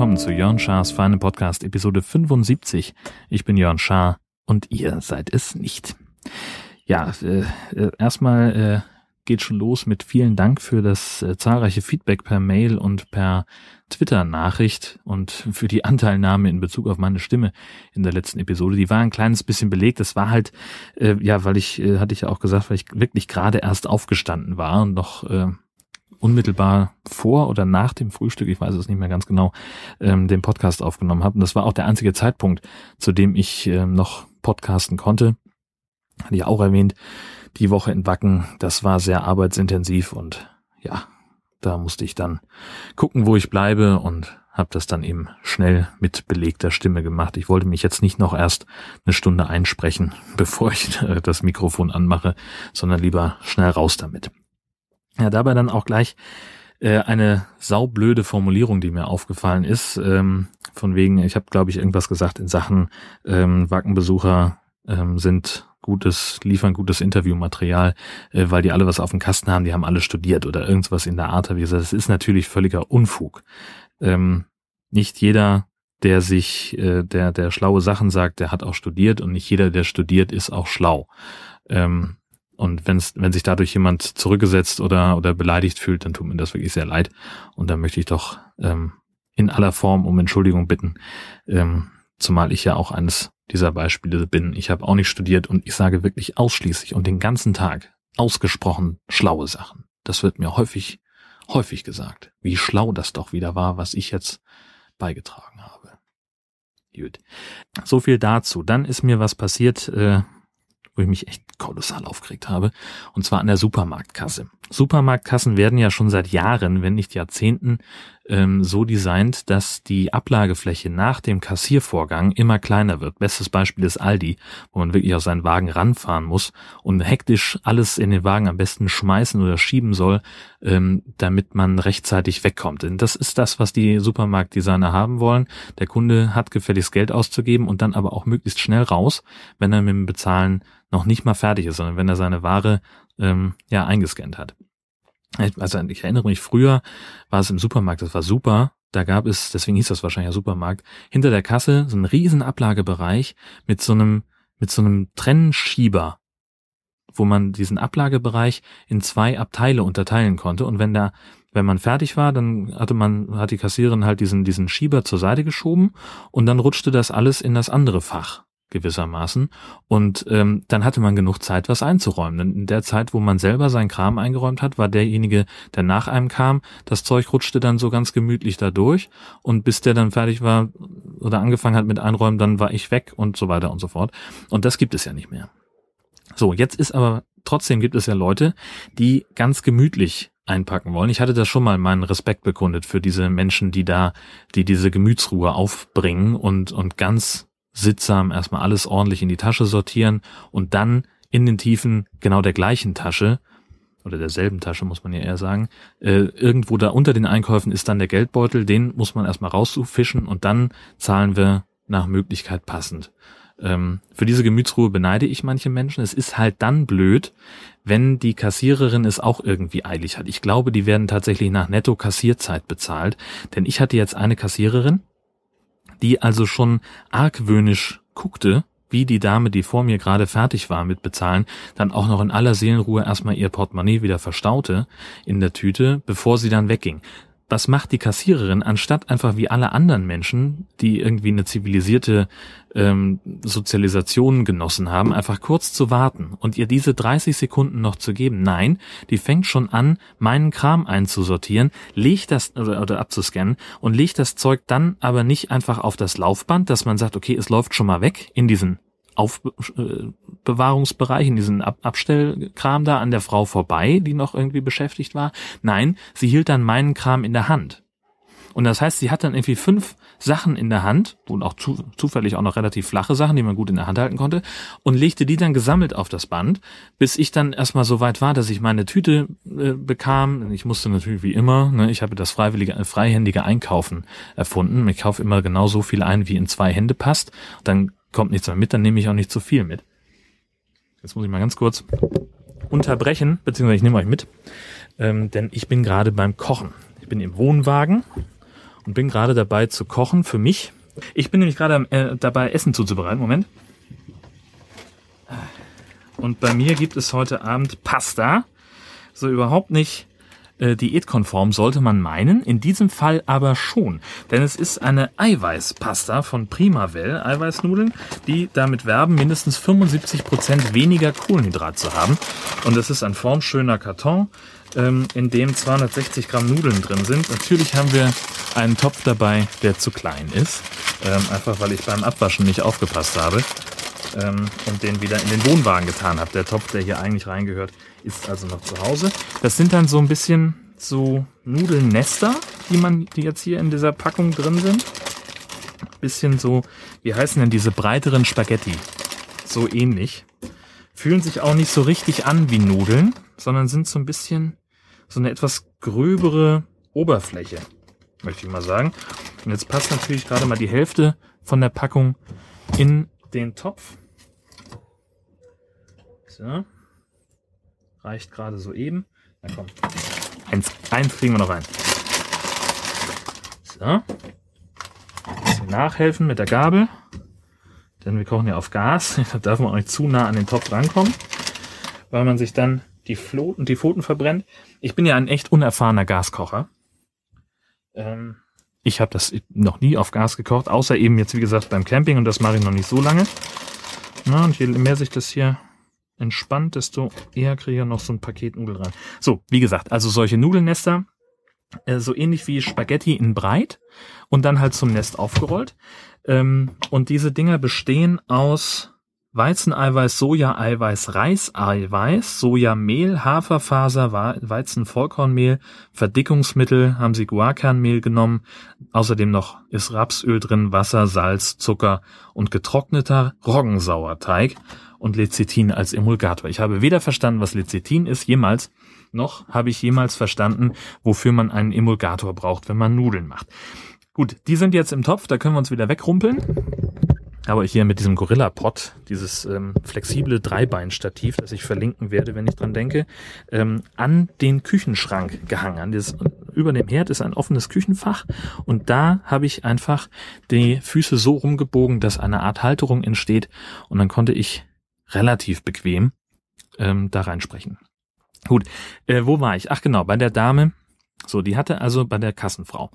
willkommen zu Jörn Schars Feine Podcast Episode 75. Ich bin Jörn Schaar und ihr seid es nicht. Ja, äh, äh, erstmal äh, geht schon los mit vielen Dank für das äh, zahlreiche Feedback per Mail und per Twitter-Nachricht und für die Anteilnahme in Bezug auf meine Stimme in der letzten Episode. Die war ein kleines bisschen belegt. Das war halt, äh, ja, weil ich, äh, hatte ich ja auch gesagt, weil ich wirklich gerade erst aufgestanden war und noch äh, unmittelbar vor oder nach dem Frühstück, ich weiß es nicht mehr ganz genau, ähm, den Podcast aufgenommen habe. Und das war auch der einzige Zeitpunkt, zu dem ich ähm, noch podcasten konnte. Hatte ich auch erwähnt, die Woche in Wacken, das war sehr arbeitsintensiv und ja, da musste ich dann gucken, wo ich bleibe und habe das dann eben schnell mit belegter Stimme gemacht. Ich wollte mich jetzt nicht noch erst eine Stunde einsprechen, bevor ich äh, das Mikrofon anmache, sondern lieber schnell raus damit. Ja, dabei dann auch gleich äh, eine saublöde Formulierung, die mir aufgefallen ist, ähm, von wegen, ich habe, glaube ich, irgendwas gesagt in Sachen ähm, Wackenbesucher ähm, sind gutes, liefern gutes Interviewmaterial, äh, weil die alle was auf dem Kasten haben, die haben alle studiert oder irgendwas in der Art. Wie gesagt, das ist natürlich völliger Unfug. Ähm, nicht jeder, der sich, äh, der, der schlaue Sachen sagt, der hat auch studiert und nicht jeder, der studiert, ist auch schlau. Ähm, und wenn's, wenn sich dadurch jemand zurückgesetzt oder, oder beleidigt fühlt, dann tut mir das wirklich sehr leid. Und da möchte ich doch ähm, in aller Form um Entschuldigung bitten. Ähm, zumal ich ja auch eines dieser Beispiele bin. Ich habe auch nicht studiert und ich sage wirklich ausschließlich und den ganzen Tag ausgesprochen schlaue Sachen. Das wird mir häufig, häufig gesagt, wie schlau das doch wieder war, was ich jetzt beigetragen habe. Gut. So viel dazu. Dann ist mir was passiert, äh, wo ich mich echt kolossal aufgeregt habe, und zwar an der Supermarktkasse. Supermarktkassen werden ja schon seit Jahren, wenn nicht Jahrzehnten, ähm, so designt, dass die Ablagefläche nach dem Kassiervorgang immer kleiner wird. Bestes Beispiel ist Aldi, wo man wirklich auf seinen Wagen ranfahren muss und hektisch alles in den Wagen am besten schmeißen oder schieben soll, ähm, damit man rechtzeitig wegkommt. Denn das ist das, was die Supermarktdesigner haben wollen. Der Kunde hat gefälligst Geld auszugeben und dann aber auch möglichst schnell raus, wenn er mit dem Bezahlen noch nicht mal fertig ist, sondern wenn er seine Ware ähm, ja eingescannt hat. Also ich erinnere mich, früher war es im Supermarkt, das war super. Da gab es, deswegen hieß das wahrscheinlich ja Supermarkt, hinter der Kasse so einen riesen Ablagebereich mit so einem, mit so einem Trennschieber, wo man diesen Ablagebereich in zwei Abteile unterteilen konnte. Und wenn da, wenn man fertig war, dann hatte man, hat die Kassiererin halt diesen, diesen Schieber zur Seite geschoben und dann rutschte das alles in das andere Fach gewissermaßen. Und ähm, dann hatte man genug Zeit, was einzuräumen. Denn in der Zeit, wo man selber seinen Kram eingeräumt hat, war derjenige, der nach einem kam, das Zeug rutschte dann so ganz gemütlich da durch. Und bis der dann fertig war oder angefangen hat mit Einräumen, dann war ich weg und so weiter und so fort. Und das gibt es ja nicht mehr. So, jetzt ist aber trotzdem gibt es ja Leute, die ganz gemütlich einpacken wollen. Ich hatte da schon mal meinen Respekt bekundet für diese Menschen, die da, die diese Gemütsruhe aufbringen und, und ganz sittsam erstmal alles ordentlich in die Tasche sortieren und dann in den Tiefen genau der gleichen Tasche oder derselben Tasche muss man ja eher sagen, äh, irgendwo da unter den Einkäufen ist dann der Geldbeutel, den muss man erstmal rauszufischen und dann zahlen wir nach Möglichkeit passend. Ähm, für diese Gemütsruhe beneide ich manche Menschen. Es ist halt dann blöd, wenn die Kassiererin es auch irgendwie eilig hat. Ich glaube, die werden tatsächlich nach Netto-Kassierzeit bezahlt, denn ich hatte jetzt eine Kassiererin, die also schon argwöhnisch guckte, wie die Dame, die vor mir gerade fertig war mit Bezahlen, dann auch noch in aller Seelenruhe erstmal ihr Portemonnaie wieder verstaute in der Tüte, bevor sie dann wegging was macht die Kassiererin, anstatt einfach wie alle anderen Menschen, die irgendwie eine zivilisierte ähm, Sozialisation genossen haben, einfach kurz zu warten und ihr diese 30 Sekunden noch zu geben? Nein, die fängt schon an, meinen Kram einzusortieren, legt das oder, oder abzuscannen und legt das Zeug dann aber nicht einfach auf das Laufband, dass man sagt, okay, es läuft schon mal weg in diesen Aufbewahrungsbereich, in diesen Ab Abstellkram da an der Frau vorbei, die noch irgendwie beschäftigt war. Nein, sie hielt dann meinen Kram in der Hand. Und das heißt, sie hat dann irgendwie fünf Sachen in der Hand und auch zu, zufällig auch noch relativ flache Sachen, die man gut in der Hand halten konnte und legte die dann gesammelt auf das Band, bis ich dann erstmal so weit war, dass ich meine Tüte äh, bekam. Ich musste natürlich wie immer, ne, ich habe das freiwillige, äh, freihändige Einkaufen erfunden. Ich kaufe immer genau so viel ein, wie in zwei Hände passt. Dann kommt nichts mehr mit, dann nehme ich auch nicht zu viel mit. Jetzt muss ich mal ganz kurz unterbrechen, beziehungsweise ich nehme euch mit, ähm, denn ich bin gerade beim Kochen. Ich bin im Wohnwagen und bin gerade dabei zu kochen für mich. Ich bin nämlich gerade äh, dabei, Essen zuzubereiten. Moment. Und bei mir gibt es heute Abend Pasta. So überhaupt nicht äh, diätkonform sollte man meinen, in diesem Fall aber schon. Denn es ist eine Eiweißpasta von Primavell, Eiweißnudeln, die damit werben, mindestens 75 Prozent weniger Kohlenhydrat zu haben. Und es ist ein formschöner Karton, ähm, in dem 260 Gramm Nudeln drin sind. Natürlich haben wir einen Topf dabei, der zu klein ist. Ähm, einfach weil ich beim Abwaschen nicht aufgepasst habe ähm, und den wieder in den Wohnwagen getan habe. Der Topf, der hier eigentlich reingehört, ist also noch zu Hause. Das sind dann so ein bisschen so Nudelnester, die man, die jetzt hier in dieser Packung drin sind. Bisschen so, wie heißen denn diese breiteren Spaghetti? So ähnlich. Fühlen sich auch nicht so richtig an wie Nudeln, sondern sind so ein bisschen so eine etwas gröbere Oberfläche, möchte ich mal sagen. Und jetzt passt natürlich gerade mal die Hälfte von der Packung in den Topf. So. Reicht gerade so eben. Na komm. Eins, eins kriegen wir noch rein. So. Bisschen nachhelfen mit der Gabel. Denn wir kochen ja auf Gas. Da darf man auch nicht zu nah an den Topf rankommen. Weil man sich dann die Floten, die Pfoten verbrennt. Ich bin ja ein echt unerfahrener Gaskocher. Ähm, ich habe das noch nie auf Gas gekocht, außer eben jetzt, wie gesagt, beim Camping und das mache ich noch nicht so lange. Na, und je mehr sich das hier entspannt, desto eher kriege ich noch so ein Paket Nudeln rein. So, wie gesagt, also solche Nudelnester, äh, so ähnlich wie Spaghetti in breit und dann halt zum Nest aufgerollt. Ähm, und diese Dinger bestehen aus Weizeneiweiß, Sojaeiweiß, Reiseiweiß, Sojamehl, Haferfaser, Weizenvollkornmehl, Verdickungsmittel, haben sie Guarkernmehl genommen. Außerdem noch ist Rapsöl drin, Wasser, Salz, Zucker und getrockneter Roggensauerteig und Lecithin als Emulgator. Ich habe weder verstanden, was Lecithin ist, jemals, noch habe ich jemals verstanden, wofür man einen Emulgator braucht, wenn man Nudeln macht. Gut, die sind jetzt im Topf, da können wir uns wieder wegrumpeln aber hier mit diesem Gorilla Pod, dieses ähm, flexible Dreibeinstativ, das ich verlinken werde, wenn ich dran denke, ähm, an den Küchenschrank gehangen. An dieses, über dem Herd ist ein offenes Küchenfach und da habe ich einfach die Füße so rumgebogen, dass eine Art Halterung entsteht und dann konnte ich relativ bequem ähm, da reinsprechen. Gut, äh, wo war ich? Ach genau, bei der Dame. So, die hatte also bei der Kassenfrau.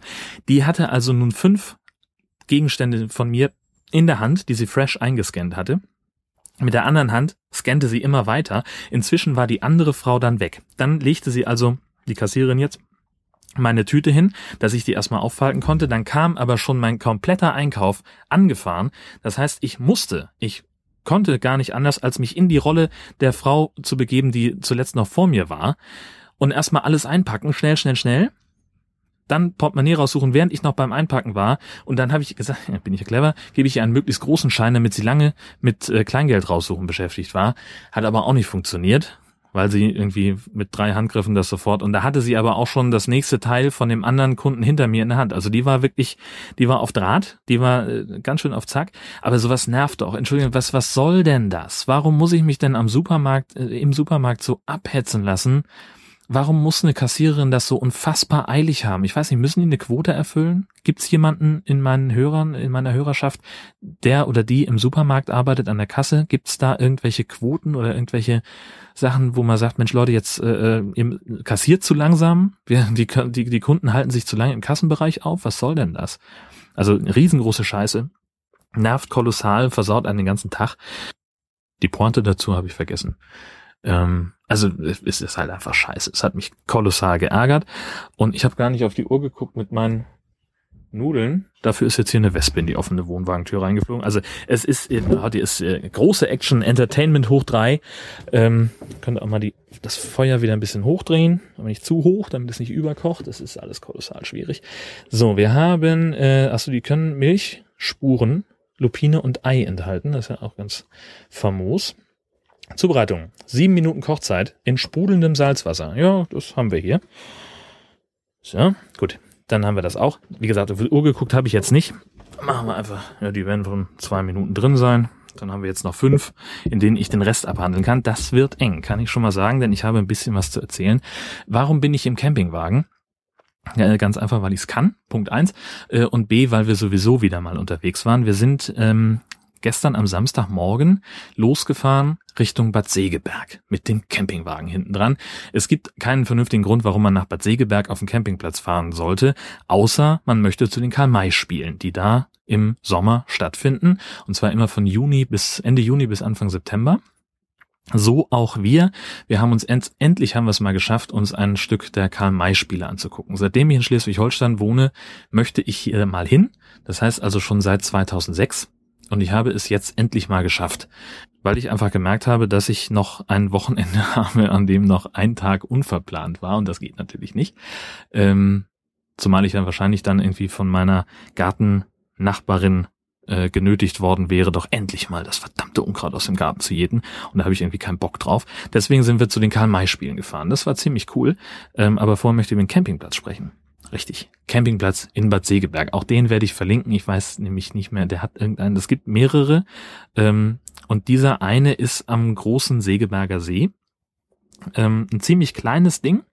Die hatte also nun fünf Gegenstände von mir in der Hand, die sie fresh eingescannt hatte. Mit der anderen Hand scannte sie immer weiter. Inzwischen war die andere Frau dann weg. Dann legte sie also, die Kassiererin jetzt, meine Tüte hin, dass ich die erstmal auffalten konnte. Dann kam aber schon mein kompletter Einkauf angefahren. Das heißt, ich musste, ich konnte gar nicht anders, als mich in die Rolle der Frau zu begeben, die zuletzt noch vor mir war. Und erstmal alles einpacken, schnell, schnell, schnell dann Portemonnaie raussuchen, während ich noch beim Einpacken war. Und dann habe ich gesagt, bin ich ja clever, gebe ich ihr einen möglichst großen Schein, damit sie lange mit äh, Kleingeld raussuchen beschäftigt war. Hat aber auch nicht funktioniert, weil sie irgendwie mit drei Handgriffen das sofort. Und da hatte sie aber auch schon das nächste Teil von dem anderen Kunden hinter mir in der Hand. Also die war wirklich, die war auf Draht, die war äh, ganz schön auf Zack. Aber sowas nervt auch. Entschuldigung, was, was soll denn das? Warum muss ich mich denn am Supermarkt, äh, im Supermarkt so abhetzen lassen? Warum muss eine Kassiererin das so unfassbar eilig haben? Ich weiß nicht, müssen die eine Quote erfüllen? Gibt es jemanden in meinen Hörern, in meiner Hörerschaft, der oder die im Supermarkt arbeitet an der Kasse? Gibt es da irgendwelche Quoten oder irgendwelche Sachen, wo man sagt, Mensch Leute, jetzt äh, äh ihr kassiert zu langsam, Wir, die, die, die Kunden halten sich zu lange im Kassenbereich auf, was soll denn das? Also riesengroße Scheiße, nervt kolossal, versaut einen den ganzen Tag. Die Pointe dazu habe ich vergessen. Ähm, also es ist halt einfach scheiße. Es hat mich kolossal geärgert und ich habe gar nicht auf die Uhr geguckt mit meinen Nudeln. Dafür ist jetzt hier eine Wespe in die offene Wohnwagentür reingeflogen. Also es ist, die ist äh, große Action, Entertainment hoch drei. Ähm, könnt auch mal die, das Feuer wieder ein bisschen hochdrehen, aber nicht zu hoch, damit es nicht überkocht. Das ist alles kolossal schwierig. So, wir haben, äh, achso, die können Milchspuren, Lupine und Ei enthalten. Das ist ja auch ganz famos. Zubereitung. Sieben Minuten Kochzeit in sprudelndem Salzwasser. Ja, das haben wir hier. So, gut. Dann haben wir das auch. Wie gesagt, auf die Uhr geguckt habe ich jetzt nicht. machen wir einfach, ja, die werden von zwei Minuten drin sein. Dann haben wir jetzt noch fünf, in denen ich den Rest abhandeln kann. Das wird eng, kann ich schon mal sagen, denn ich habe ein bisschen was zu erzählen. Warum bin ich im Campingwagen? Ja, ganz einfach, weil ich es kann, Punkt eins. Äh, und B, weil wir sowieso wieder mal unterwegs waren. Wir sind ähm, gestern am Samstagmorgen losgefahren Richtung Bad Segeberg mit dem Campingwagen hinten dran. Es gibt keinen vernünftigen Grund, warum man nach Bad Segeberg auf den Campingplatz fahren sollte, außer man möchte zu den Karl-May-Spielen, die da im Sommer stattfinden. Und zwar immer von Juni bis Ende Juni bis Anfang September. So auch wir. Wir haben uns end, endlich haben wir es mal geschafft, uns ein Stück der Karl-May-Spiele anzugucken. Seitdem ich in Schleswig-Holstein wohne, möchte ich hier mal hin. Das heißt also schon seit 2006. Und ich habe es jetzt endlich mal geschafft, weil ich einfach gemerkt habe, dass ich noch ein Wochenende habe, an dem noch ein Tag unverplant war. Und das geht natürlich nicht. Ähm, zumal ich dann wahrscheinlich dann irgendwie von meiner Gartennachbarin äh, genötigt worden wäre, doch endlich mal das verdammte Unkraut aus dem Garten zu jäten. Und da habe ich irgendwie keinen Bock drauf. Deswegen sind wir zu den Karl-May-Spielen gefahren. Das war ziemlich cool. Ähm, aber vorher möchte ich über den Campingplatz sprechen. Richtig. Campingplatz in Bad Segeberg. Auch den werde ich verlinken. Ich weiß nämlich nicht mehr, der hat irgendeinen, es gibt mehrere. Ähm, und dieser eine ist am großen Segeberger See. Ähm, ein ziemlich kleines Ding.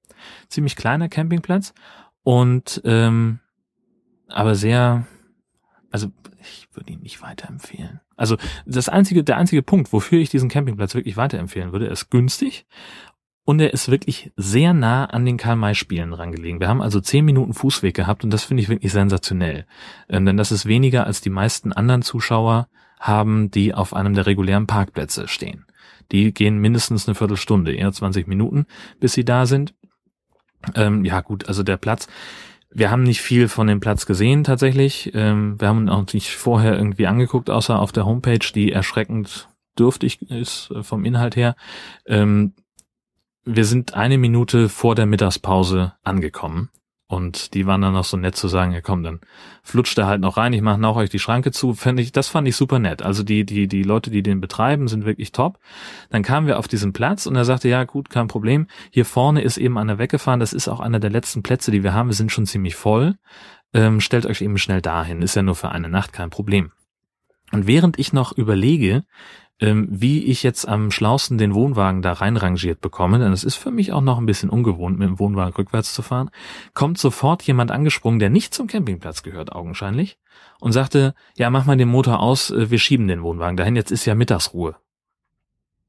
Ziemlich kleiner Campingplatz. Und ähm, aber sehr, also ich würde ihn nicht weiterempfehlen. Also das einzige, der einzige Punkt, wofür ich diesen Campingplatz wirklich weiterempfehlen würde, ist günstig und er ist wirklich sehr nah an den Karl-May-Spielen rangelegen. Wir haben also zehn Minuten Fußweg gehabt und das finde ich wirklich sensationell. Ähm, denn das ist weniger als die meisten anderen Zuschauer haben, die auf einem der regulären Parkplätze stehen. Die gehen mindestens eine Viertelstunde, eher 20 Minuten, bis sie da sind. Ähm, ja gut, also der Platz, wir haben nicht viel von dem Platz gesehen tatsächlich. Ähm, wir haben ihn auch nicht vorher irgendwie angeguckt, außer auf der Homepage, die erschreckend dürftig ist äh, vom Inhalt her. Ähm, wir sind eine Minute vor der Mittagspause angekommen. Und die waren dann noch so nett zu sagen, ja komm, dann flutscht er halt noch rein, ich mache auch euch die Schranke zu. Fand ich, das fand ich super nett. Also die, die, die Leute, die den betreiben, sind wirklich top. Dann kamen wir auf diesen Platz und er sagte, ja gut, kein Problem. Hier vorne ist eben einer weggefahren. Das ist auch einer der letzten Plätze, die wir haben. Wir sind schon ziemlich voll. Ähm, stellt euch eben schnell dahin. Ist ja nur für eine Nacht kein Problem. Und während ich noch überlege, ähm, wie ich jetzt am schlausten den Wohnwagen da reinrangiert bekomme, denn es ist für mich auch noch ein bisschen ungewohnt, mit dem Wohnwagen rückwärts zu fahren, kommt sofort jemand angesprungen, der nicht zum Campingplatz gehört, augenscheinlich, und sagte, ja, mach mal den Motor aus, äh, wir schieben den Wohnwagen dahin, jetzt ist ja Mittagsruhe.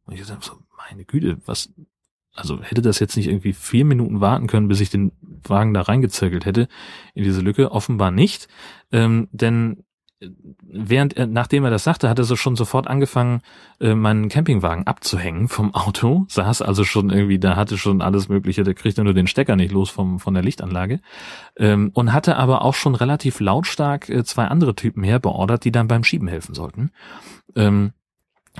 Und ich dachte so, meine Güte, was, also hätte das jetzt nicht irgendwie vier Minuten warten können, bis ich den Wagen da reingezirkelt hätte in diese Lücke? Offenbar nicht, ähm, denn während nachdem er das sagte, hat er so schon sofort angefangen, äh, meinen Campingwagen abzuhängen vom Auto, saß also schon irgendwie, da hatte schon alles Mögliche, der kriegte nur den Stecker nicht los vom, von der Lichtanlage, ähm, und hatte aber auch schon relativ lautstark äh, zwei andere Typen herbeordert, die dann beim Schieben helfen sollten. Ähm,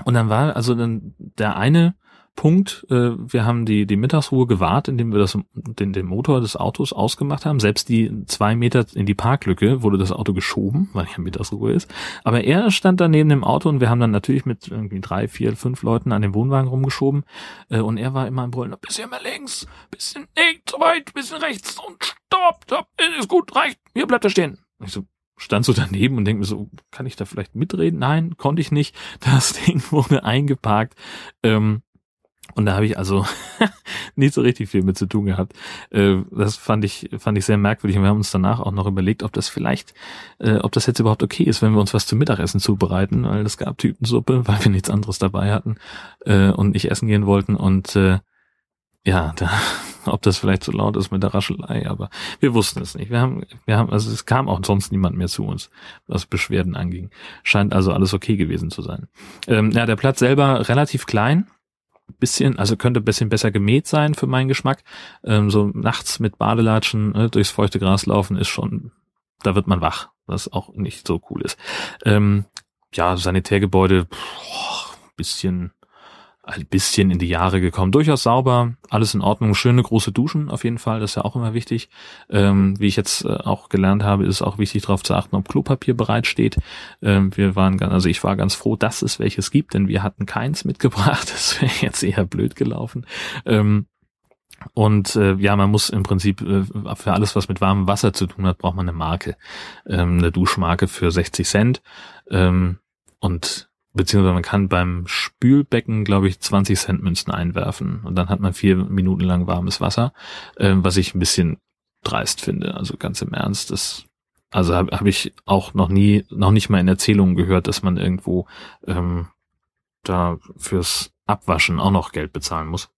und dann war also dann der eine Punkt. Äh, wir haben die, die Mittagsruhe gewahrt, indem wir das, den, den Motor des Autos ausgemacht haben. Selbst die zwei Meter in die Parklücke wurde das Auto geschoben, weil ja Mittagsruhe ist. Aber er stand da neben dem Auto und wir haben dann natürlich mit irgendwie drei, vier, fünf Leuten an dem Wohnwagen rumgeschoben. Äh, und er war immer am Brüllen, bisschen mehr links, bisschen, nee, zu weit, bisschen rechts und stopp, stopp, ist gut, reicht, hier bleibt er stehen. ich so, stand so daneben und denke mir so, kann ich da vielleicht mitreden? Nein, konnte ich nicht. Das Ding wurde eingeparkt. Ähm, und da habe ich also nicht so richtig viel mit zu tun gehabt. Äh, das fand ich, fand ich sehr merkwürdig. Und wir haben uns danach auch noch überlegt, ob das vielleicht, äh, ob das jetzt überhaupt okay ist, wenn wir uns was zum Mittagessen zubereiten, weil es gab Tütensuppe, weil wir nichts anderes dabei hatten äh, und nicht essen gehen wollten. Und ja, da, ob das vielleicht zu so laut ist mit der Raschelei, aber wir wussten es nicht. Wir haben, wir haben, also es kam auch sonst niemand mehr zu uns, was Beschwerden anging. Scheint also alles okay gewesen zu sein. Ähm, ja, der Platz selber relativ klein bisschen, also könnte ein bisschen besser gemäht sein für meinen Geschmack. Ähm, so nachts mit Badelatschen ne, durchs feuchte Gras laufen ist schon, da wird man wach, was auch nicht so cool ist. Ähm, ja, Sanitärgebäude, boah, bisschen ein bisschen in die Jahre gekommen. Durchaus sauber, alles in Ordnung. Schöne große Duschen auf jeden Fall, das ist ja auch immer wichtig. Ähm, wie ich jetzt äh, auch gelernt habe, ist es auch wichtig darauf zu achten, ob Klopapier bereitsteht. Ähm, wir waren ganz, also ich war ganz froh, dass es welches gibt, denn wir hatten keins mitgebracht. Das wäre jetzt eher blöd gelaufen. Ähm, Und äh, ja, man muss im Prinzip äh, für alles, was mit warmem Wasser zu tun hat, braucht man eine Marke, ähm, eine Duschmarke für 60 Cent. Ähm, und beziehungsweise man kann beim Spülbecken, glaube ich, 20 Cent Münzen einwerfen und dann hat man vier Minuten lang warmes Wasser, äh, was ich ein bisschen dreist finde. Also ganz im Ernst, das also habe hab ich auch noch nie, noch nicht mal in Erzählungen gehört, dass man irgendwo ähm, da fürs Abwaschen auch noch Geld bezahlen muss.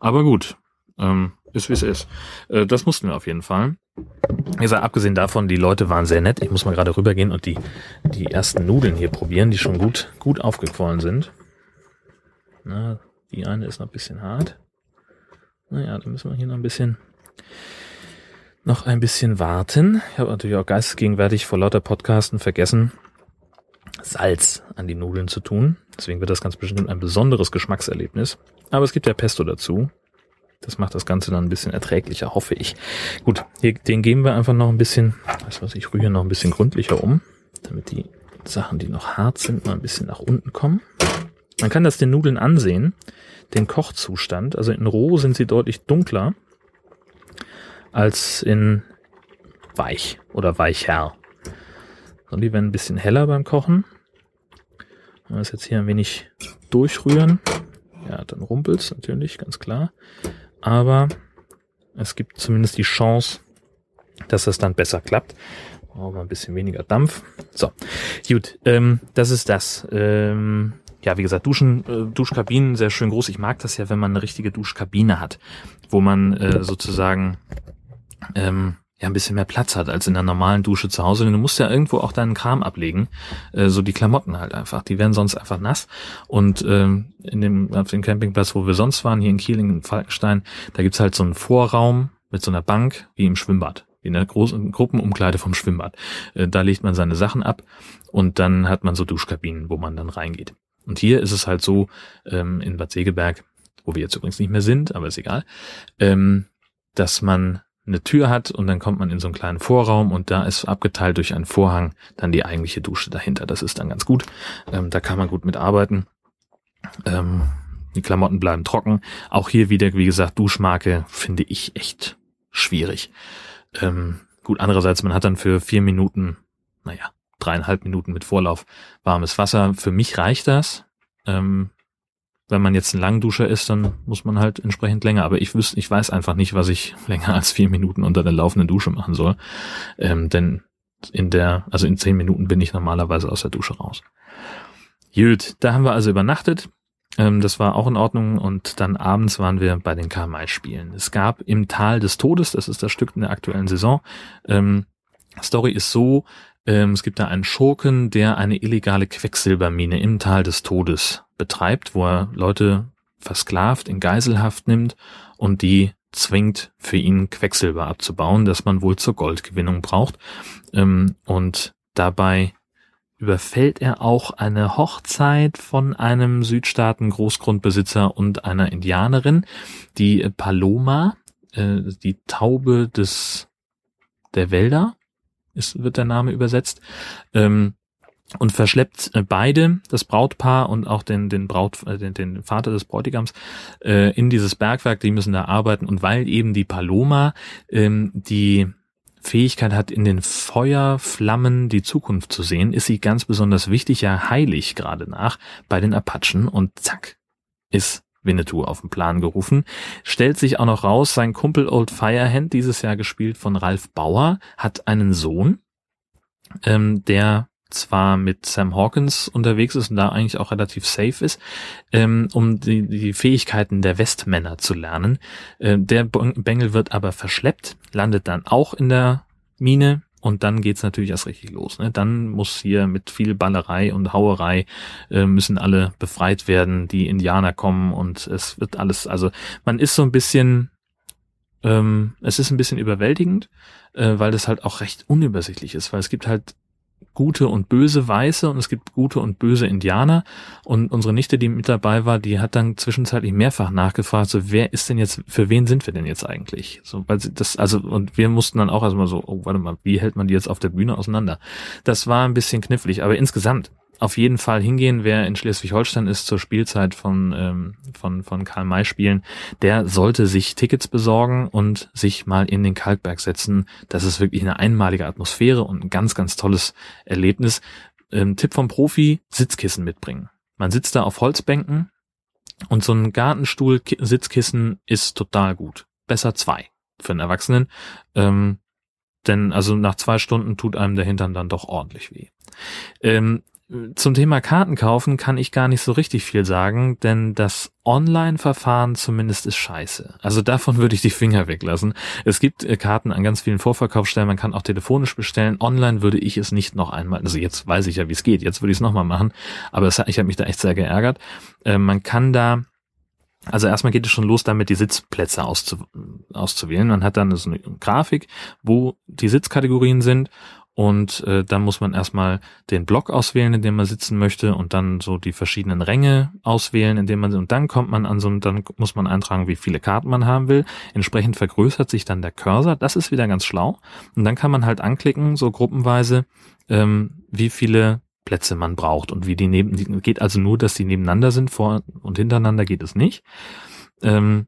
Aber gut, ähm, ist wie es ist. Äh, das mussten wir auf jeden Fall. Wie gesagt, abgesehen davon, die Leute waren sehr nett. Ich muss mal gerade rübergehen und die, die ersten Nudeln hier probieren, die schon gut, gut aufgequollen sind. Na, die eine ist noch ein bisschen hart. Naja, da müssen wir hier noch ein bisschen, noch ein bisschen warten. Ich habe natürlich auch geistesgegenwärtig vor lauter Podcasten vergessen, Salz an die Nudeln zu tun. Deswegen wird das ganz bestimmt ein besonderes Geschmackserlebnis. Aber es gibt ja Pesto dazu. Das macht das Ganze dann ein bisschen erträglicher, hoffe ich. Gut, hier, den geben wir einfach noch ein bisschen, was weiß ich, rühre noch ein bisschen gründlicher um, damit die Sachen, die noch hart sind, mal ein bisschen nach unten kommen. Man kann das den Nudeln ansehen, den Kochzustand. Also in roh sind sie deutlich dunkler als in weich oder weicher. So, die werden ein bisschen heller beim Kochen. Wenn wir das jetzt hier ein wenig durchrühren, ja, dann rumpelt's natürlich, ganz klar aber es gibt zumindest die Chance, dass das dann besser klappt. Brauchen wir ein bisschen weniger Dampf. So, gut, ähm, das ist das. Ähm, ja, wie gesagt, Duschen, äh, Duschkabinen sehr schön groß. Ich mag das ja, wenn man eine richtige Duschkabine hat, wo man äh, sozusagen ähm, ja ein bisschen mehr Platz hat als in der normalen Dusche zu Hause. Denn du musst ja irgendwo auch deinen Kram ablegen, äh, so die Klamotten halt einfach. Die werden sonst einfach nass. Und ähm, in dem auf dem Campingplatz, wo wir sonst waren, hier in Kiel in Falkenstein, da gibt's halt so einen Vorraum mit so einer Bank wie im Schwimmbad wie in der großen Gruppenumkleide vom Schwimmbad. Äh, da legt man seine Sachen ab und dann hat man so Duschkabinen, wo man dann reingeht. Und hier ist es halt so, ähm, in Bad Segeberg, wo wir jetzt übrigens nicht mehr sind, aber ist egal, ähm, dass man eine Tür hat und dann kommt man in so einen kleinen Vorraum und da ist abgeteilt durch einen Vorhang dann die eigentliche Dusche dahinter. Das ist dann ganz gut. Ähm, da kann man gut mitarbeiten. Ähm, die Klamotten bleiben trocken. Auch hier wieder, wie gesagt, Duschmarke finde ich echt schwierig. Ähm, gut, andererseits, man hat dann für vier Minuten, naja, dreieinhalb Minuten mit Vorlauf warmes Wasser. Für mich reicht das. Ähm, wenn man jetzt ein Langduscher ist, dann muss man halt entsprechend länger. Aber ich wüsste, ich weiß einfach nicht, was ich länger als vier Minuten unter der laufenden Dusche machen soll. Ähm, denn in der, also in zehn Minuten bin ich normalerweise aus der Dusche raus. Gut, da haben wir also übernachtet. Ähm, das war auch in Ordnung. Und dann abends waren wir bei den Karl-May-Spielen. Es gab im Tal des Todes, das ist das Stück in der aktuellen Saison. Ähm, Story ist so, ähm, es gibt da einen Schurken, der eine illegale Quecksilbermine im Tal des Todes betreibt, wo er Leute versklavt, in Geiselhaft nimmt und die zwingt, für ihn Quecksilber abzubauen, das man wohl zur Goldgewinnung braucht. Ähm, und dabei überfällt er auch eine Hochzeit von einem Südstaaten Großgrundbesitzer und einer Indianerin, die Paloma, äh, die Taube des der Wälder, ist, wird der Name übersetzt, ähm, und verschleppt äh, beide, das Brautpaar und auch den, den Braut, äh, den, den Vater des Bräutigams, äh, in dieses Bergwerk, die müssen da arbeiten. Und weil eben die Paloma ähm, die Fähigkeit hat, in den Feuerflammen die Zukunft zu sehen, ist sie ganz besonders wichtig, ja heilig gerade nach bei den Apachen. Und zack, ist Winnetou auf den Plan gerufen. Stellt sich auch noch raus, sein Kumpel Old Firehand, dieses Jahr gespielt von Ralf Bauer, hat einen Sohn, ähm, der zwar mit Sam Hawkins unterwegs ist und da eigentlich auch relativ safe ist, ähm, um die, die Fähigkeiten der Westmänner zu lernen. Äh, der Bengel wird aber verschleppt, landet dann auch in der Mine, und dann geht's natürlich erst richtig los. Ne? Dann muss hier mit viel Ballerei und Hauerei äh, müssen alle befreit werden, die Indianer kommen und es wird alles, also man ist so ein bisschen, ähm, es ist ein bisschen überwältigend, äh, weil das halt auch recht unübersichtlich ist, weil es gibt halt gute und böse Weiße und es gibt gute und böse Indianer. Und unsere Nichte, die mit dabei war, die hat dann zwischenzeitlich mehrfach nachgefragt, so wer ist denn jetzt, für wen sind wir denn jetzt eigentlich? So, weil sie das, also, und wir mussten dann auch erstmal so, oh, warte mal, wie hält man die jetzt auf der Bühne auseinander? Das war ein bisschen knifflig, aber insgesamt, auf jeden Fall hingehen, wer in Schleswig-Holstein ist zur Spielzeit von, ähm, von, von Karl-May-Spielen, der sollte sich Tickets besorgen und sich mal in den Kalkberg setzen. Das ist wirklich eine einmalige Atmosphäre und ein ganz, ganz tolles Erlebnis. Ähm, Tipp vom Profi, Sitzkissen mitbringen. Man sitzt da auf Holzbänken und so ein Gartenstuhl-Sitzkissen ist total gut. Besser zwei für einen Erwachsenen. Ähm, denn also nach zwei Stunden tut einem der Hintern dann doch ordentlich weh. Ähm, zum Thema Karten kaufen kann ich gar nicht so richtig viel sagen, denn das Online-Verfahren zumindest ist scheiße. Also davon würde ich die Finger weglassen. Es gibt äh, Karten an ganz vielen Vorverkaufsstellen, man kann auch telefonisch bestellen. Online würde ich es nicht noch einmal, also jetzt weiß ich ja, wie es geht, jetzt würde ich es nochmal machen, aber es, ich habe mich da echt sehr geärgert. Äh, man kann da also erstmal geht es schon los damit, die Sitzplätze auszu auszuwählen. Man hat dann so eine Grafik, wo die Sitzkategorien sind und äh, dann muss man erstmal den Block auswählen, in dem man sitzen möchte und dann so die verschiedenen Ränge auswählen, in dem man und dann kommt man an so dann muss man eintragen, wie viele Karten man haben will. Entsprechend vergrößert sich dann der Cursor. Das ist wieder ganz schlau und dann kann man halt anklicken, so gruppenweise, ähm, wie viele Plätze man braucht und wie die neben die, geht also nur, dass die nebeneinander sind, vor und hintereinander geht es nicht. Ähm,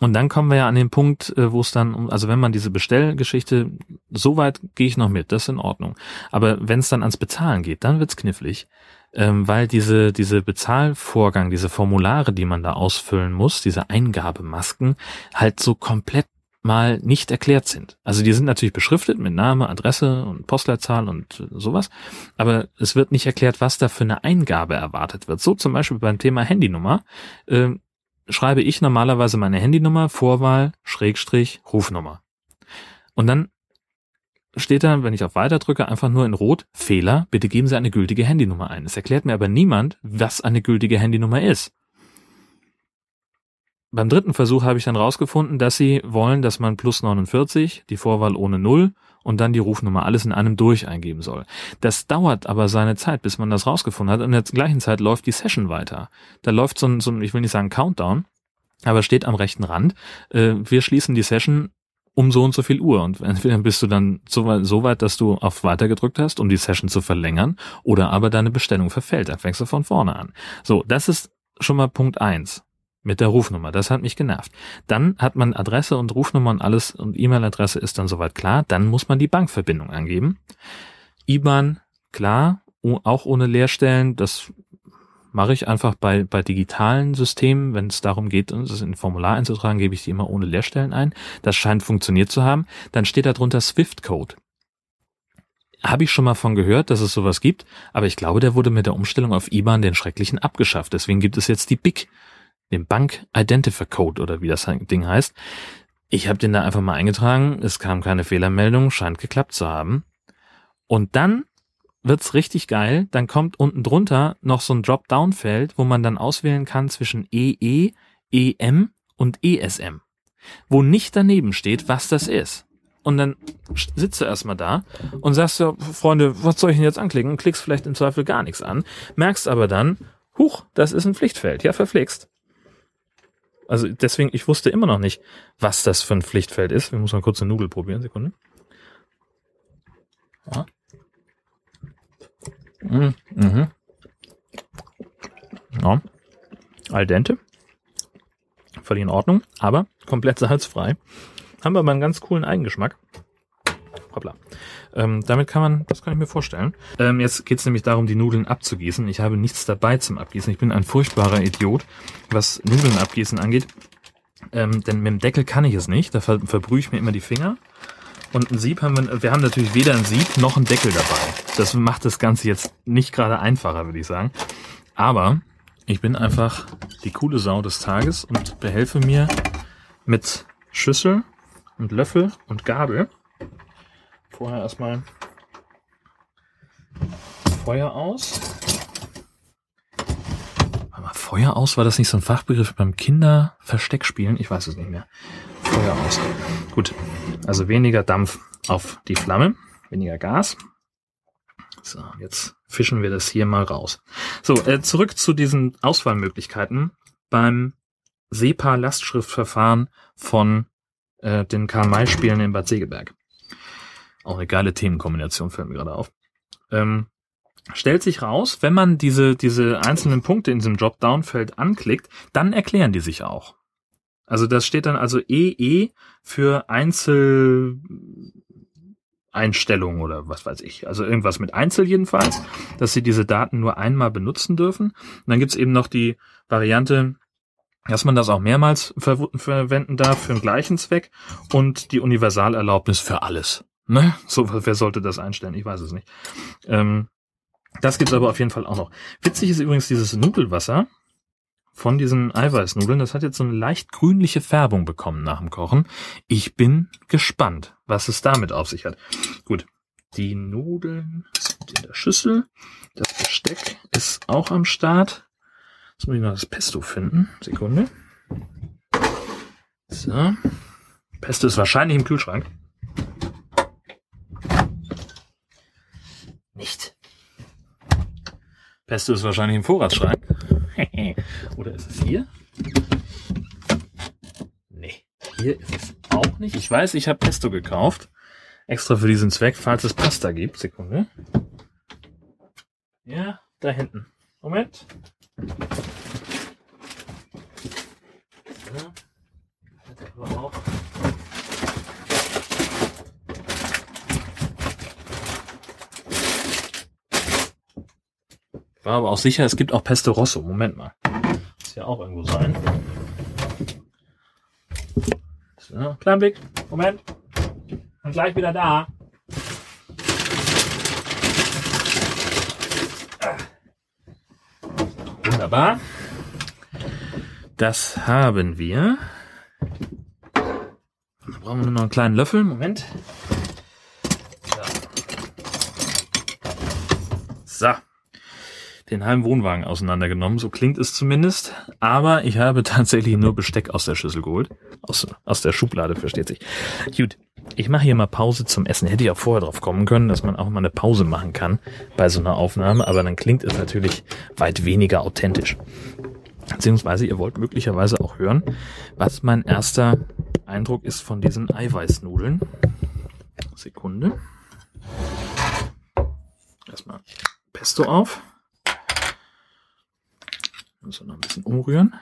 und dann kommen wir ja an den Punkt, äh, wo es dann, also wenn man diese Bestellgeschichte, so weit gehe ich noch mit, das ist in Ordnung. Aber wenn es dann ans Bezahlen geht, dann wird's knifflig, ähm, weil diese, diese Bezahlvorgang, diese Formulare, die man da ausfüllen muss, diese Eingabemasken, halt so komplett mal nicht erklärt sind. Also die sind natürlich beschriftet mit Name, Adresse und Postleitzahl und sowas, aber es wird nicht erklärt, was da für eine Eingabe erwartet wird. So zum Beispiel beim Thema Handynummer. Äh, schreibe ich normalerweise meine Handynummer, Vorwahl, Schrägstrich, Rufnummer. Und dann steht da, wenn ich auf Weiter drücke, einfach nur in Rot, Fehler, bitte geben Sie eine gültige Handynummer ein. Es erklärt mir aber niemand, was eine gültige Handynummer ist. Beim dritten Versuch habe ich dann rausgefunden, dass sie wollen, dass man plus 49, die Vorwahl ohne Null und dann die Rufnummer alles in einem durch eingeben soll. Das dauert aber seine Zeit, bis man das rausgefunden hat und in der gleichen Zeit läuft die Session weiter. Da läuft so ein, so ein ich will nicht sagen Countdown, aber steht am rechten Rand, äh, wir schließen die Session um so und so viel Uhr. Und entweder bist du dann so weit, so weit, dass du auf Weiter gedrückt hast, um die Session zu verlängern, oder aber deine Bestellung verfällt. Dann fängst du von vorne an. So, das ist schon mal Punkt eins mit der Rufnummer. Das hat mich genervt. Dann hat man Adresse und Rufnummer und alles und E-Mail-Adresse ist dann soweit klar. Dann muss man die Bankverbindung angeben. IBAN, klar, auch ohne Leerstellen. Das mache ich einfach bei, bei digitalen Systemen, wenn es darum geht, das in ein Formular einzutragen, gebe ich die immer ohne Leerstellen ein. Das scheint funktioniert zu haben. Dann steht da drunter Swift-Code. Habe ich schon mal von gehört, dass es sowas gibt, aber ich glaube, der wurde mit der Umstellung auf IBAN den schrecklichen abgeschafft. Deswegen gibt es jetzt die BIC dem Bank Identifier Code oder wie das Ding heißt. Ich habe den da einfach mal eingetragen, es kam keine Fehlermeldung, scheint geklappt zu haben. Und dann wird's richtig geil, dann kommt unten drunter noch so ein Dropdown-Feld, wo man dann auswählen kann zwischen EE, EM und ESM, wo nicht daneben steht, was das ist. Und dann sitzt du erstmal da und sagst ja, Freunde, was soll ich denn jetzt anklicken? Klickst vielleicht im Zweifel gar nichts an, merkst aber dann, huch, das ist ein Pflichtfeld, ja, verflixt. Also deswegen, ich wusste immer noch nicht, was das für ein Pflichtfeld ist. Wir müssen mal kurz eine Nudel probieren. Sekunde. Ja. Mhm. Mhm. Ja. Al dente. Völlig in Ordnung, aber komplett salzfrei. Haben wir aber einen ganz coolen Eigengeschmack. Hoppla. Ähm, damit kann man, das kann ich mir vorstellen. Ähm, jetzt geht es nämlich darum, die Nudeln abzugießen. Ich habe nichts dabei zum Abgießen. Ich bin ein furchtbarer Idiot, was Nudeln abgießen angeht. Ähm, denn mit dem Deckel kann ich es nicht. Da ver verbrühe ich mir immer die Finger. Und ein Sieb haben wir, wir haben natürlich weder ein Sieb noch ein Deckel dabei. Das macht das Ganze jetzt nicht gerade einfacher, würde ich sagen. Aber ich bin einfach die coole Sau des Tages und behelfe mir mit Schüssel und Löffel und Gabel vorher erstmal Feuer aus. Aber Feuer aus, war das nicht so ein Fachbegriff beim Kinderversteckspielen? Ich weiß es nicht mehr. Feuer aus. Gut, also weniger Dampf auf die Flamme, weniger Gas. So, jetzt fischen wir das hier mal raus. So, äh, zurück zu diesen Auswahlmöglichkeiten beim SEPA-Lastschriftverfahren von äh, den Karl-May-Spielen in Bad Segeberg. Auch eine geile Themenkombination fällt mir gerade auf. Ähm, stellt sich raus, wenn man diese, diese einzelnen Punkte in diesem Dropdown-Feld anklickt, dann erklären die sich auch. Also das steht dann also EE für Einzel Einstellungen oder was weiß ich. Also irgendwas mit Einzel jedenfalls, dass sie diese Daten nur einmal benutzen dürfen. Und dann gibt's eben noch die Variante, dass man das auch mehrmals ver verwenden darf für den gleichen Zweck und die Universalerlaubnis für alles. Ne? So, wer sollte das einstellen? Ich weiß es nicht. Ähm, das gibt's aber auf jeden Fall auch noch. Witzig ist übrigens dieses Nudelwasser von diesen Eiweißnudeln. Das hat jetzt so eine leicht grünliche Färbung bekommen nach dem Kochen. Ich bin gespannt, was es damit auf sich hat. Gut, die Nudeln sind in der Schüssel. Das Besteck ist auch am Start. Jetzt muss ich noch das Pesto finden. Sekunde. So. Pesto ist wahrscheinlich im Kühlschrank. Nicht. Pesto ist wahrscheinlich im Vorratsschrank. Oder ist es hier? Nee, hier ist es auch nicht. Ich weiß, ich habe Pesto gekauft. Extra für diesen Zweck, falls es Pasta gibt. Sekunde. Ja, da hinten. Moment. War aber auch sicher, es gibt auch Pesto Rosso. Moment mal. Muss ja auch irgendwo sein. So, kleinen. Moment. Und gleich wieder da. Wunderbar. Das haben wir. Da brauchen wir nur noch einen kleinen Löffel. Moment. So. so den halben Wohnwagen auseinandergenommen, so klingt es zumindest. Aber ich habe tatsächlich nur Besteck aus der Schüssel geholt. Aus, aus der Schublade, versteht sich. Gut, ich mache hier mal Pause zum Essen. Hätte ich auch vorher drauf kommen können, dass man auch mal eine Pause machen kann bei so einer Aufnahme, aber dann klingt es natürlich weit weniger authentisch. Beziehungsweise ihr wollt möglicherweise auch hören, was mein erster Eindruck ist von diesen Eiweißnudeln. Sekunde. Erstmal Pesto auf. Muss noch ein bisschen umrühren.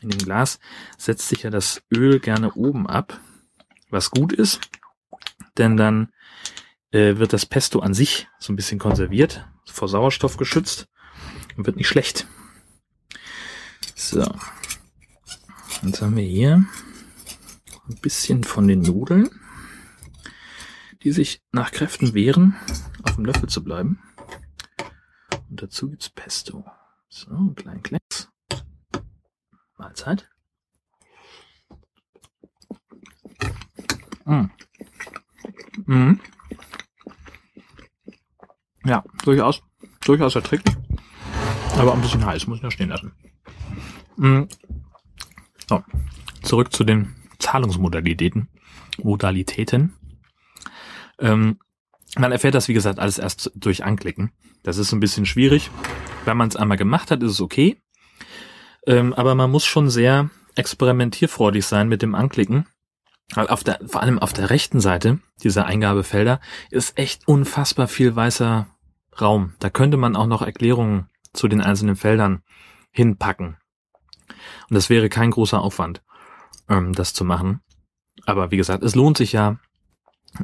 In dem Glas setzt sich ja das Öl gerne oben ab, was gut ist, denn dann äh, wird das Pesto an sich so ein bisschen konserviert, vor Sauerstoff geschützt und wird nicht schlecht. So. Jetzt haben wir hier ein bisschen von den Nudeln, die sich nach Kräften wehren, auf dem Löffel zu bleiben. Und dazu gibt's Pesto. So, einen kleinen Klecks. Mahlzeit. Mm. Mm. Ja, durchaus, durchaus erträglich. Aber ein bisschen heiß, muss ich noch stehen lassen. Mm. So, zurück zu den Zahlungsmodalitäten. Modalitäten. Ähm, man erfährt das, wie gesagt, alles erst durch Anklicken. Das ist ein bisschen schwierig. Wenn man es einmal gemacht hat, ist es okay. Ähm, aber man muss schon sehr experimentierfreudig sein mit dem Anklicken. Auf der, vor allem auf der rechten Seite dieser Eingabefelder ist echt unfassbar viel weißer Raum. Da könnte man auch noch Erklärungen zu den einzelnen Feldern hinpacken. Und das wäre kein großer Aufwand, ähm, das zu machen. Aber wie gesagt, es lohnt sich ja,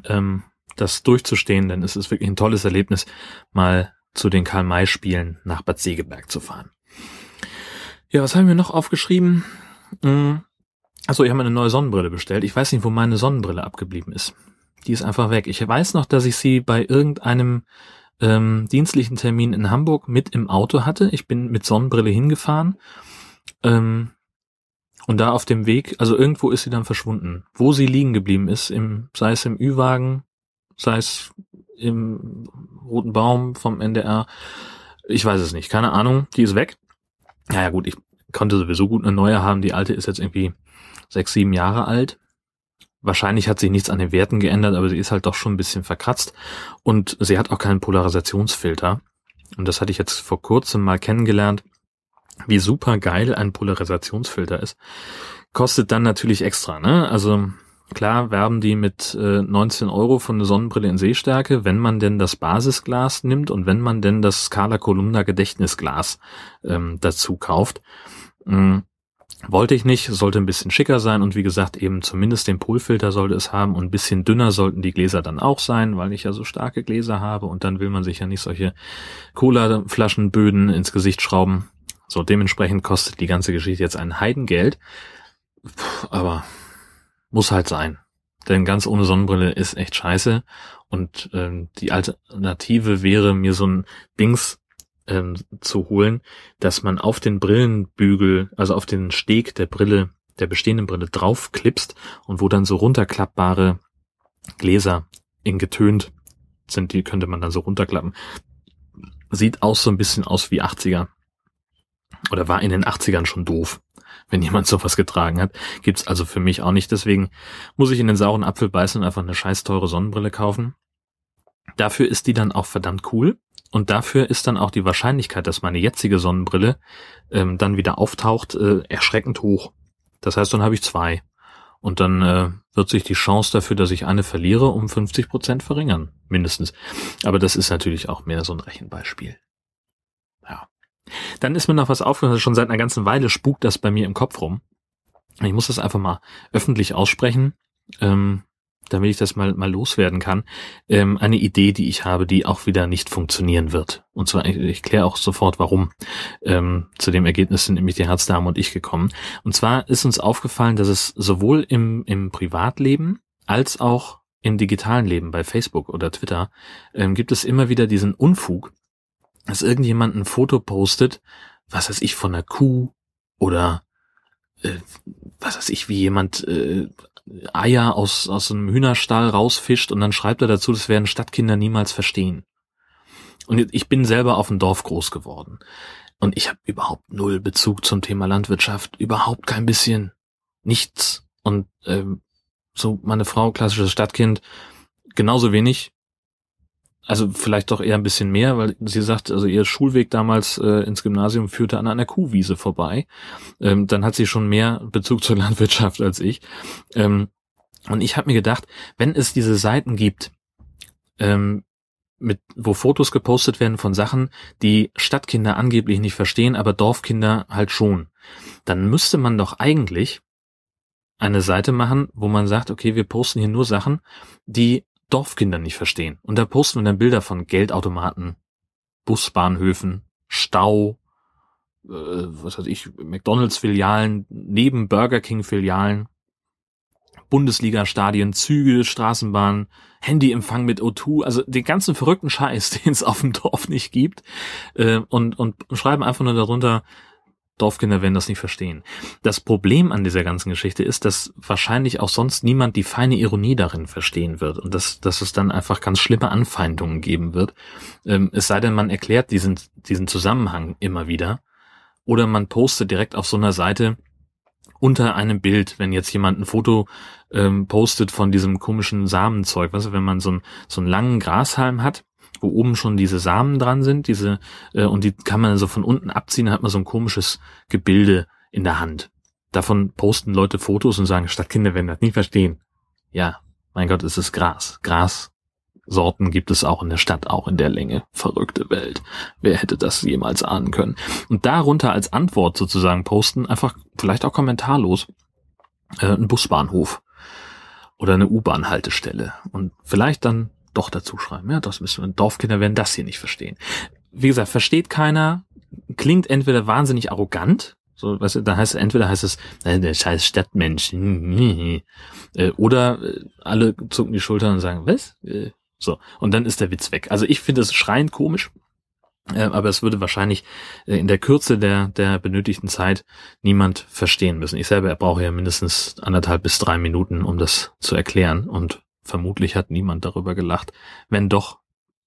ähm, das durchzustehen, denn es ist wirklich ein tolles Erlebnis, mal zu den Karl-May-Spielen nach Bad Segeberg zu fahren. Ja, was haben wir noch aufgeschrieben? Also ich habe eine neue Sonnenbrille bestellt. Ich weiß nicht, wo meine Sonnenbrille abgeblieben ist. Die ist einfach weg. Ich weiß noch, dass ich sie bei irgendeinem ähm, dienstlichen Termin in Hamburg mit im Auto hatte. Ich bin mit Sonnenbrille hingefahren. Ähm, und da auf dem Weg, also irgendwo ist sie dann verschwunden. Wo sie liegen geblieben ist, im, sei es im Ü-Wagen, sei es im Roten Baum vom NDR. Ich weiß es nicht, keine Ahnung, die ist weg. Naja gut, ich konnte sowieso gut eine neue haben. Die alte ist jetzt irgendwie sechs, sieben Jahre alt. Wahrscheinlich hat sich nichts an den Werten geändert, aber sie ist halt doch schon ein bisschen verkratzt. Und sie hat auch keinen Polarisationsfilter. Und das hatte ich jetzt vor kurzem mal kennengelernt, wie super geil ein Polarisationsfilter ist. Kostet dann natürlich extra, ne? Also Klar werben die mit äh, 19 Euro von der Sonnenbrille in Sehstärke, wenn man denn das Basisglas nimmt und wenn man denn das Scala Columna Gedächtnisglas ähm, dazu kauft. Ähm, wollte ich nicht, sollte ein bisschen schicker sein und wie gesagt eben zumindest den Polfilter sollte es haben und ein bisschen dünner sollten die Gläser dann auch sein, weil ich ja so starke Gläser habe und dann will man sich ja nicht solche Cola-Flaschenböden ins Gesicht schrauben. So, dementsprechend kostet die ganze Geschichte jetzt ein Heidengeld. Puh, aber muss halt sein. Denn ganz ohne Sonnenbrille ist echt scheiße. Und ähm, die Alternative wäre, mir so ein Dings ähm, zu holen, dass man auf den Brillenbügel, also auf den Steg der Brille, der bestehenden Brille draufklipst und wo dann so runterklappbare Gläser in getönt sind, die könnte man dann so runterklappen. Sieht aus so ein bisschen aus wie 80er. Oder war in den 80ern schon doof, wenn jemand sowas getragen hat. Gibt's also für mich auch nicht. Deswegen muss ich in den sauren Apfel beißen und einfach eine scheiß teure Sonnenbrille kaufen. Dafür ist die dann auch verdammt cool. Und dafür ist dann auch die Wahrscheinlichkeit, dass meine jetzige Sonnenbrille ähm, dann wieder auftaucht, äh, erschreckend hoch. Das heißt, dann habe ich zwei. Und dann äh, wird sich die Chance dafür, dass ich eine verliere, um 50 Prozent verringern, mindestens. Aber das ist natürlich auch mehr so ein Rechenbeispiel. Dann ist mir noch was aufgefallen, schon seit einer ganzen Weile spukt das bei mir im Kopf rum. Ich muss das einfach mal öffentlich aussprechen. Ähm, damit ich das mal, mal loswerden kann, ähm, eine Idee, die ich habe, die auch wieder nicht funktionieren wird. Und zwar, ich, ich kläre auch sofort, warum. Ähm, zu dem Ergebnis sind nämlich die Herzdame und ich gekommen. Und zwar ist uns aufgefallen, dass es sowohl im, im Privatleben als auch im digitalen Leben bei Facebook oder Twitter ähm, gibt es immer wieder diesen Unfug, dass irgendjemand ein Foto postet, was weiß ich, von einer Kuh oder äh, was weiß ich, wie jemand äh, Eier aus, aus einem Hühnerstall rausfischt und dann schreibt er dazu, das werden Stadtkinder niemals verstehen. Und ich bin selber auf dem Dorf groß geworden. Und ich habe überhaupt null Bezug zum Thema Landwirtschaft, überhaupt kein bisschen, nichts. Und ähm, so meine Frau, klassisches Stadtkind, genauso wenig also vielleicht doch eher ein bisschen mehr, weil sie sagt, also ihr Schulweg damals äh, ins Gymnasium führte an einer Kuhwiese vorbei. Ähm, dann hat sie schon mehr Bezug zur Landwirtschaft als ich. Ähm, und ich habe mir gedacht, wenn es diese Seiten gibt, ähm, mit, wo Fotos gepostet werden von Sachen, die Stadtkinder angeblich nicht verstehen, aber Dorfkinder halt schon, dann müsste man doch eigentlich eine Seite machen, wo man sagt, okay, wir posten hier nur Sachen, die Dorfkinder nicht verstehen. Und da posten wir dann Bilder von Geldautomaten, Busbahnhöfen, Stau, äh, was weiß ich, McDonalds-Filialen, neben Burger King-Filialen, Bundesliga-Stadien, Züge, Straßenbahnen, Handyempfang mit O2, also den ganzen verrückten Scheiß, den es auf dem Dorf nicht gibt, äh, und, und schreiben einfach nur darunter, Dorfkinder werden das nicht verstehen. Das Problem an dieser ganzen Geschichte ist, dass wahrscheinlich auch sonst niemand die feine Ironie darin verstehen wird und dass, dass es dann einfach ganz schlimme Anfeindungen geben wird. Ähm, es sei denn, man erklärt diesen, diesen Zusammenhang immer wieder oder man postet direkt auf so einer Seite unter einem Bild, wenn jetzt jemand ein Foto ähm, postet von diesem komischen Samenzeug, weißt du, wenn man so, ein, so einen langen Grashalm hat wo oben schon diese Samen dran sind, diese, äh, und die kann man so von unten abziehen, hat man so ein komisches Gebilde in der Hand. Davon posten Leute Fotos und sagen, Stadtkinder werden das nie verstehen. Ja, mein Gott, es ist Gras. Grassorten gibt es auch in der Stadt, auch in der Länge. Verrückte Welt. Wer hätte das jemals ahnen können? Und darunter als Antwort sozusagen posten, einfach vielleicht auch kommentarlos, äh, ein Busbahnhof oder eine U-Bahn-Haltestelle. Und vielleicht dann doch dazu schreiben. Ja, das müssen wir. Dorfkinder werden das hier nicht verstehen. Wie gesagt, versteht keiner, klingt entweder wahnsinnig arrogant, so, du, da heißt entweder heißt es, äh, der scheiß Stadtmensch, äh, oder äh, alle zucken die Schultern und sagen, was? Äh, so, und dann ist der Witz weg. Also ich finde es schreiend komisch, äh, aber es würde wahrscheinlich äh, in der Kürze der, der benötigten Zeit niemand verstehen müssen. Ich selber brauche ja mindestens anderthalb bis drei Minuten, um das zu erklären und Vermutlich hat niemand darüber gelacht. Wenn doch,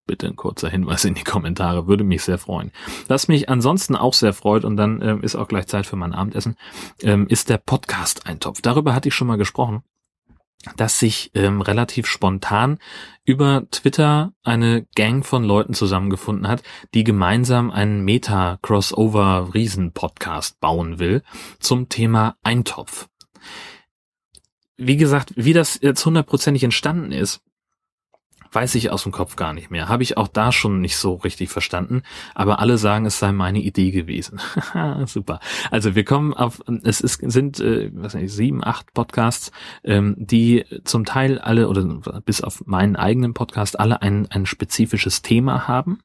bitte ein kurzer Hinweis in die Kommentare, würde mich sehr freuen. Was mich ansonsten auch sehr freut, und dann äh, ist auch gleich Zeit für mein Abendessen, ähm, ist der Podcast-Eintopf. Darüber hatte ich schon mal gesprochen dass sich ähm, relativ spontan über Twitter eine Gang von Leuten zusammengefunden hat, die gemeinsam einen Meta-Crossover-Riesen-Podcast bauen will zum Thema Eintopf wie gesagt, wie das jetzt hundertprozentig entstanden ist, weiß ich aus dem Kopf gar nicht mehr. Habe ich auch da schon nicht so richtig verstanden. Aber alle sagen, es sei meine Idee gewesen. Super. Also wir kommen auf, es ist, sind, äh, was ich, sieben, acht Podcasts, ähm, die zum Teil alle oder bis auf meinen eigenen Podcast alle ein, ein spezifisches Thema haben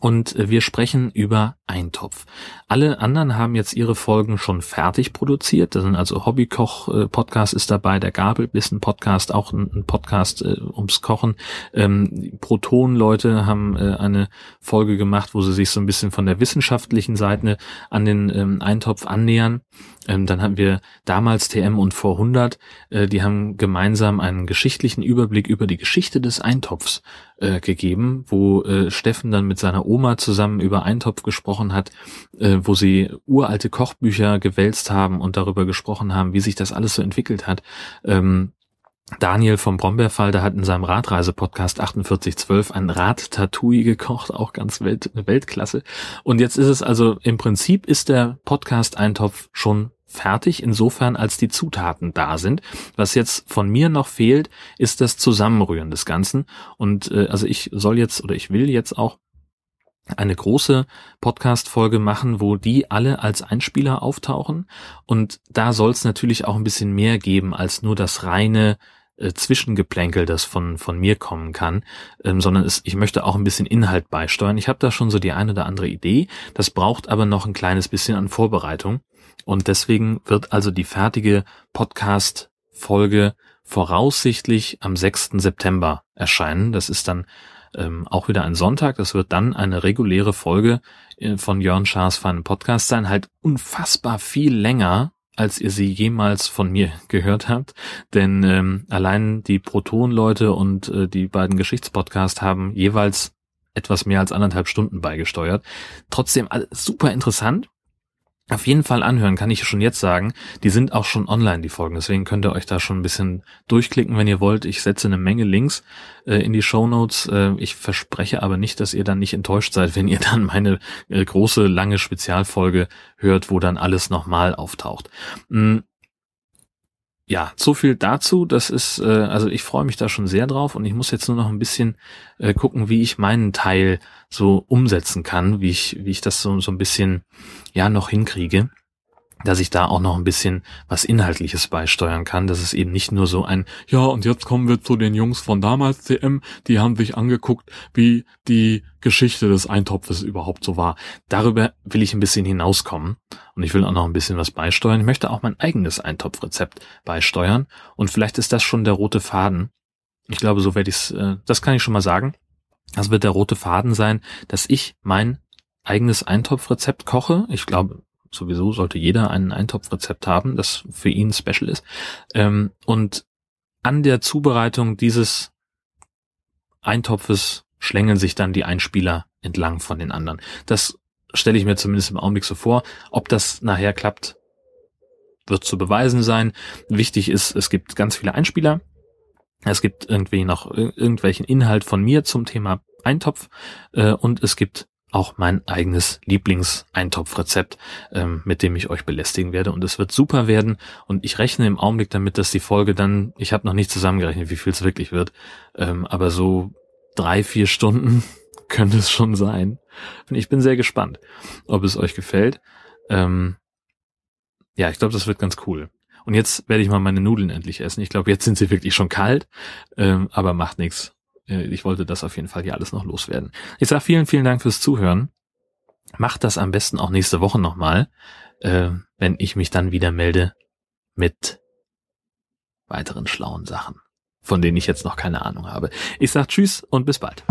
und wir sprechen über Eintopf. Alle anderen haben jetzt ihre Folgen schon fertig produziert. Da sind also Hobbykoch-Podcast ist dabei, der Gabelbissen-Podcast, auch ein Podcast äh, ums Kochen. Ähm, Proton-Leute haben äh, eine Folge gemacht, wo sie sich so ein bisschen von der wissenschaftlichen Seite an den ähm, Eintopf annähern. Ähm, dann haben wir damals TM und vor 100, äh, die haben gemeinsam einen geschichtlichen Überblick über die Geschichte des Eintopfs äh, gegeben, wo äh, Steffen dann mit seiner Oma zusammen über Eintopf gesprochen hat, äh, wo sie uralte Kochbücher gewälzt haben und darüber gesprochen haben, wie sich das alles so entwickelt hat. Ähm, Daniel vom Brombeerfall, der hat in seinem Radreise-Podcast 4812 ein Rad-Tatui gekocht, auch ganz Welt, Weltklasse. Und jetzt ist es also, im Prinzip ist der Podcast-Eintopf schon fertig, insofern als die Zutaten da sind. Was jetzt von mir noch fehlt, ist das Zusammenrühren des Ganzen. Und äh, also ich soll jetzt oder ich will jetzt auch eine große Podcast-Folge machen, wo die alle als Einspieler auftauchen. Und da soll es natürlich auch ein bisschen mehr geben als nur das reine äh, Zwischengeplänkel, das von, von mir kommen kann, ähm, sondern es, ich möchte auch ein bisschen Inhalt beisteuern. Ich habe da schon so die eine oder andere Idee. Das braucht aber noch ein kleines bisschen an Vorbereitung. Und deswegen wird also die fertige Podcast-Folge voraussichtlich am 6. September erscheinen. Das ist dann ähm, auch wieder ein Sonntag. Das wird dann eine reguläre Folge äh, von Jörn Schaas feinen Podcast sein. Halt unfassbar viel länger, als ihr sie jemals von mir gehört habt. Denn ähm, allein die Proton-Leute und äh, die beiden Geschichtspodcasts haben jeweils etwas mehr als anderthalb Stunden beigesteuert. Trotzdem super interessant auf jeden Fall anhören, kann ich schon jetzt sagen. Die sind auch schon online, die Folgen. Deswegen könnt ihr euch da schon ein bisschen durchklicken, wenn ihr wollt. Ich setze eine Menge Links äh, in die Show Notes. Äh, ich verspreche aber nicht, dass ihr dann nicht enttäuscht seid, wenn ihr dann meine äh, große, lange Spezialfolge hört, wo dann alles nochmal auftaucht. Mhm ja, so viel dazu. Das ist, äh, also ich freue mich da schon sehr drauf und ich muss jetzt nur noch ein bisschen äh, gucken, wie ich meinen Teil so umsetzen kann, wie ich, wie ich das so, so ein bisschen ja noch hinkriege dass ich da auch noch ein bisschen was Inhaltliches beisteuern kann, dass es eben nicht nur so ein, ja, und jetzt kommen wir zu den Jungs von damals CM, die haben sich angeguckt, wie die Geschichte des Eintopfes überhaupt so war. Darüber will ich ein bisschen hinauskommen und ich will auch noch ein bisschen was beisteuern. Ich möchte auch mein eigenes Eintopfrezept beisteuern und vielleicht ist das schon der rote Faden. Ich glaube, so werde ich es, äh, das kann ich schon mal sagen. Das wird der rote Faden sein, dass ich mein eigenes Eintopfrezept koche. Ich glaube, sowieso sollte jeder ein Eintopfrezept haben, das für ihn special ist. Ähm, und an der Zubereitung dieses Eintopfes schlängeln sich dann die Einspieler entlang von den anderen. Das stelle ich mir zumindest im Augenblick so vor. Ob das nachher klappt, wird zu beweisen sein. Wichtig ist, es gibt ganz viele Einspieler. Es gibt irgendwie noch irgendwelchen Inhalt von mir zum Thema Eintopf äh, und es gibt auch mein eigenes Lieblingseintopfrezept, ähm, mit dem ich euch belästigen werde. Und es wird super werden. Und ich rechne im Augenblick damit, dass die Folge dann, ich habe noch nicht zusammengerechnet, wie viel es wirklich wird, ähm, aber so drei, vier Stunden könnte es schon sein. Und ich bin sehr gespannt, ob es euch gefällt. Ähm, ja, ich glaube, das wird ganz cool. Und jetzt werde ich mal meine Nudeln endlich essen. Ich glaube, jetzt sind sie wirklich schon kalt, ähm, aber macht nichts. Äh, ich wollte das auf jeden Fall hier alles noch loswerden. Ich sage vielen, vielen Dank fürs Zuhören. Macht das am besten auch nächste Woche nochmal, äh, wenn ich mich dann wieder melde mit weiteren schlauen Sachen, von denen ich jetzt noch keine Ahnung habe. Ich sage Tschüss und bis bald.